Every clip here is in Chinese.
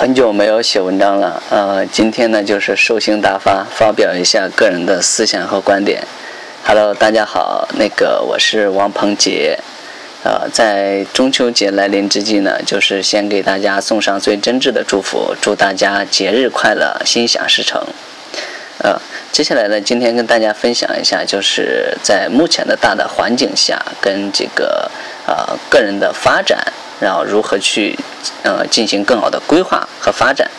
很久没有写文章了，呃，今天呢就是兽性大发，发表一下个人的思想和观点。Hello，大家好，那个我是王鹏杰，呃，在中秋节来临之际呢，就是先给大家送上最真挚的祝福，祝大家节日快乐，心想事成。呃，接下来呢，今天跟大家分享一下，就是在目前的大的环境下，跟这个呃个人的发展。然后如何去呃进行更好的规划和发展？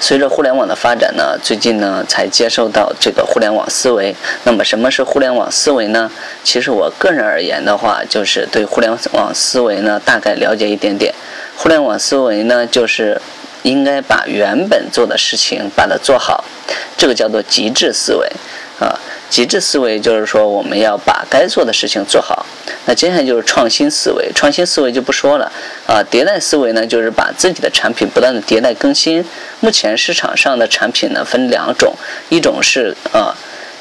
随着互联网的发展呢，最近呢才接受到这个互联网思维。那么什么是互联网思维呢？其实我个人而言的话，就是对互联网思维呢大概了解一点点。互联网思维呢，就是应该把原本做的事情把它做好，这个叫做极致思维啊。极致思维就是说我们要把该做的事情做好。那接下来就是创新思维，创新思维就不说了啊。迭代思维呢，就是把自己的产品不断的迭代更新。目前市场上的产品呢分两种，一种是啊，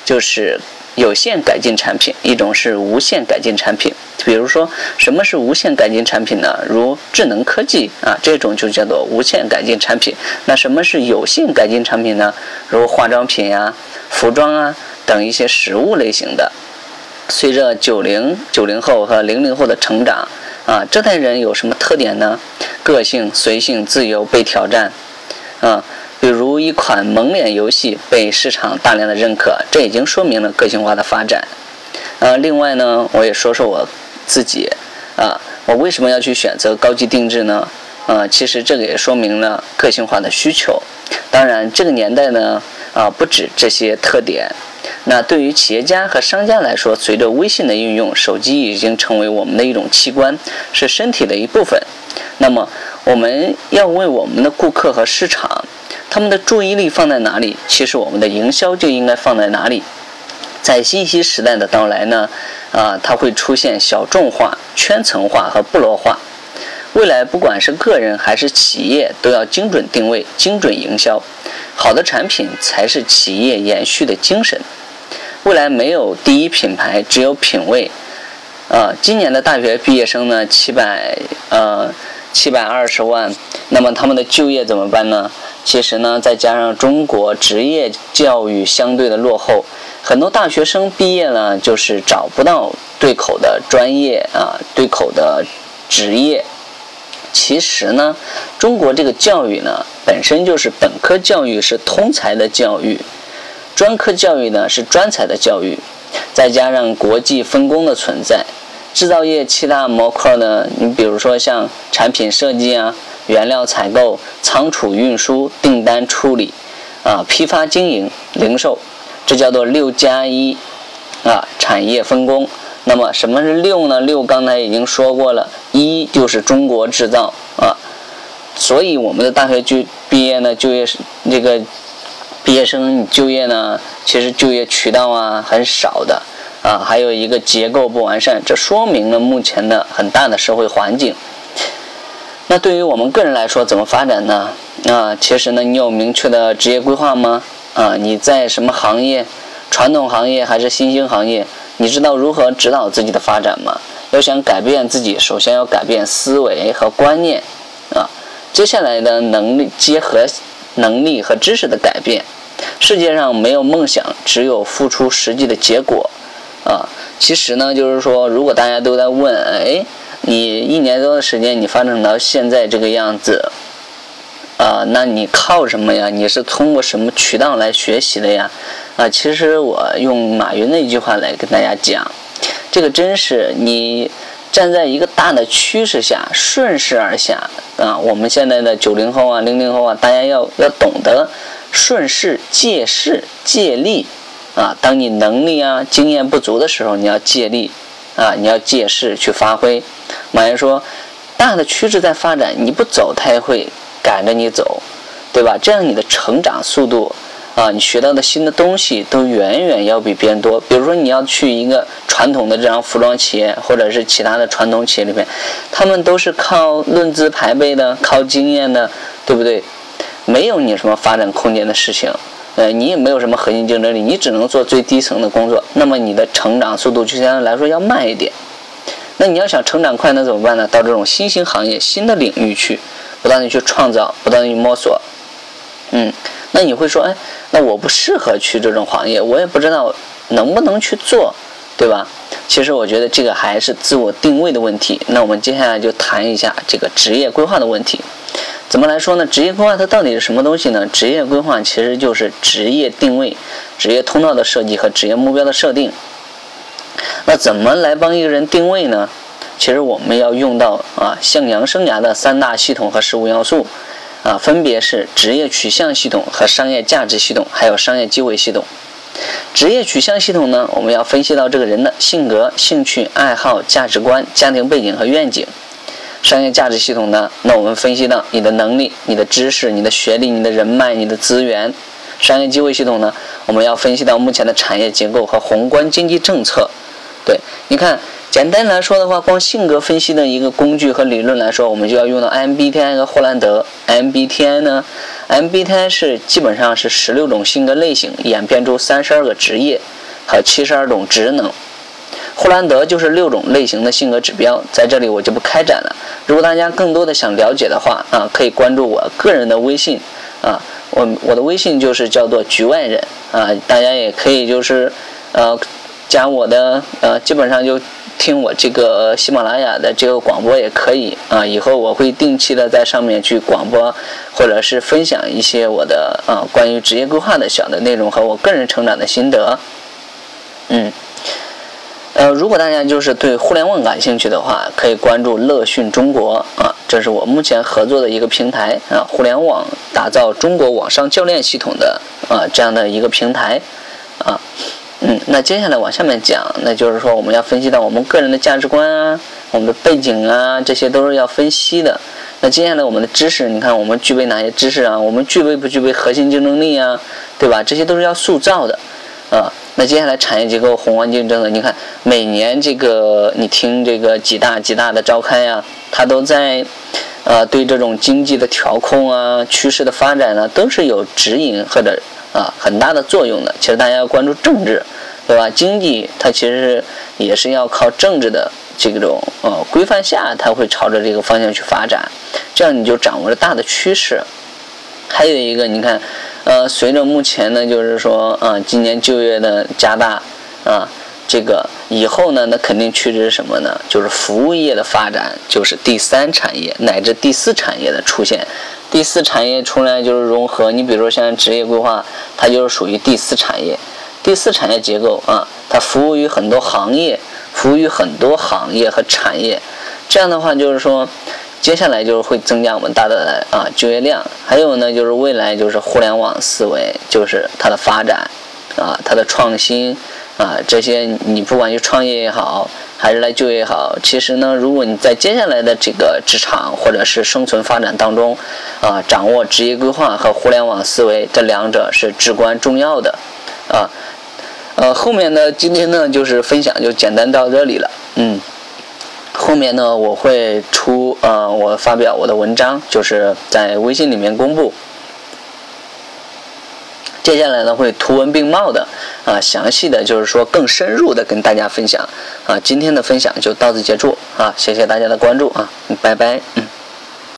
就是有限改进产品，一种是无限改进产品。比如说什么是无限改进产品呢？如智能科技啊，这种就叫做无限改进产品。那什么是有限改进产品呢？如化妆品呀、服装啊等一些实物类型的。随着九零九零后和零零后的成长，啊，这代人有什么特点呢？个性、随性、自由、被挑战，啊，比如一款蒙脸游戏被市场大量的认可，这已经说明了个性化的发展。呃，另外呢，我也说说我自己，啊，我为什么要去选择高级定制呢？啊，其实这个也说明了个性化的需求。当然，这个年代呢，啊，不止这些特点。那对于企业家和商家来说，随着微信的应用，手机已经成为我们的一种器官，是身体的一部分。那么，我们要为我们的顾客和市场，他们的注意力放在哪里？其实，我们的营销就应该放在哪里？在信息时代的到来呢？啊，它会出现小众化、圈层化和部落化。未来，不管是个人还是企业，都要精准定位、精准营销。好的产品才是企业延续的精神。未来没有第一品牌，只有品味。呃，今年的大学毕业生呢，七百呃七百二十万。那么他们的就业怎么办呢？其实呢，再加上中国职业教育相对的落后，很多大学生毕业了就是找不到对口的专业啊，对口的职业。其实呢，中国这个教育呢，本身就是本科教育是通才的教育。专科教育呢是专才的教育，再加上国际分工的存在，制造业七大模块呢，你比如说像产品设计啊、原料采购、仓储运输、订单处理，啊，批发经营、零售，这叫做六加一，啊，产业分工。那么什么是六呢？六刚才已经说过了，一就是中国制造啊，所以我们的大学就毕业呢，就业是这个。毕业生就业呢，其实就业渠道啊很少的，啊，还有一个结构不完善，这说明了目前的很大的社会环境。那对于我们个人来说，怎么发展呢？啊，其实呢，你有明确的职业规划吗？啊，你在什么行业？传统行业还是新兴行业？你知道如何指导自己的发展吗？要想改变自己，首先要改变思维和观念，啊，接下来的能力结合。能力和知识的改变，世界上没有梦想，只有付出实际的结果。啊，其实呢，就是说，如果大家都在问，哎，你一年多的时间，你发展到现在这个样子，啊，那你靠什么呀？你是通过什么渠道来学习的呀？啊，其实我用马云的一句话来跟大家讲，这个真是你。站在一个大的趋势下，顺势而下啊！我们现在的九零后啊、零零后啊，大家要要懂得顺势借势借力啊！当你能力啊、经验不足的时候，你要借力啊，你要借势去发挥。马云说：“大的趋势在发展，你不走，它也会赶着你走，对吧？这样你的成长速度。”啊，你学到的新的东西都远远要比别人多。比如说，你要去一个传统的这样服装企业，或者是其他的传统企业里面，他们都是靠论资排辈的，靠经验的，对不对？没有你什么发展空间的事情，呃，你也没有什么核心竞争力，你只能做最低层的工作。那么你的成长速度就相对来说要慢一点。那你要想成长快，那怎么办呢？到这种新兴行业、新的领域去，不断的去创造，不断的去摸索。嗯，那你会说，哎，那我不适合去这种行业，我也不知道能不能去做，对吧？其实我觉得这个还是自我定位的问题。那我们接下来就谈一下这个职业规划的问题。怎么来说呢？职业规划它到底是什么东西呢？职业规划其实就是职业定位、职业通道的设计和职业目标的设定。那怎么来帮一个人定位呢？其实我们要用到啊向阳生涯的三大系统和十五要素。啊，分别是职业取向系统和商业价值系统，还有商业机会系统。职业取向系统呢，我们要分析到这个人的性格、兴趣、爱好、价值观、家庭背景和愿景。商业价值系统呢，那我们分析到你的能力、你的知识、你的学历、你的人脉、你的资源。商业机会系统呢，我们要分析到目前的产业结构和宏观经济政策。对，你看。简单来说的话，光性格分析的一个工具和理论来说，我们就要用到 MBTI 和霍兰德。MBTI 呢，MBTI 是基本上是十六种性格类型演变出三十二个职业和七十二种职能。霍兰德就是六种类型的性格指标，在这里我就不开展了。如果大家更多的想了解的话啊，可以关注我个人的微信啊，我我的微信就是叫做局外人啊，大家也可以就是呃加我的呃，基本上就。听我这个喜马拉雅的这个广播也可以啊，以后我会定期的在上面去广播，或者是分享一些我的啊关于职业规划的小的内容和我个人成长的心得。嗯，呃，如果大家就是对互联网感兴趣的话，可以关注乐讯中国啊，这是我目前合作的一个平台啊，互联网打造中国网上教练系统的啊这样的一个平台啊。嗯，那接下来往下面讲，那就是说我们要分析到我们个人的价值观啊，我们的背景啊，这些都是要分析的。那接下来我们的知识，你看我们具备哪些知识啊？我们具备不具备核心竞争力啊？对吧？这些都是要塑造的啊。那接下来产业结构、宏观竞争的，你看每年这个你听这个几大几大的召开呀，它都在呃对这种经济的调控啊、趋势的发展呢，都是有指引或者。啊，很大的作用的。其实大家要关注政治，对吧？经济它其实也是要靠政治的这种呃规范下，它会朝着这个方向去发展。这样你就掌握了大的趋势。还有一个，你看，呃，随着目前呢，就是说，啊，今年就业的加大，啊，这个以后呢，那肯定趋势是什么呢？就是服务业的发展，就是第三产业乃至第四产业的出现。第四产业出来就是融合，你比如说像职业规划，它就是属于第四产业。第四产业结构啊，它服务于很多行业，服务于很多行业和产业。这样的话就是说，接下来就是会增加我们大的啊就业量。还有呢，就是未来就是互联网思维，就是它的发展啊，它的创新啊，这些你不管去创业也好。还是来就业也好。其实呢，如果你在接下来的这个职场或者是生存发展当中，啊，掌握职业规划和互联网思维这两者是至关重要的，啊，呃，后面呢，今天呢就是分享就简单到这里了，嗯，后面呢我会出呃我发表我的文章，就是在微信里面公布。接下来呢，会图文并茂的，啊，详细的就是说更深入的跟大家分享，啊，今天的分享就到此结束，啊，谢谢大家的关注，啊，拜拜，嗯。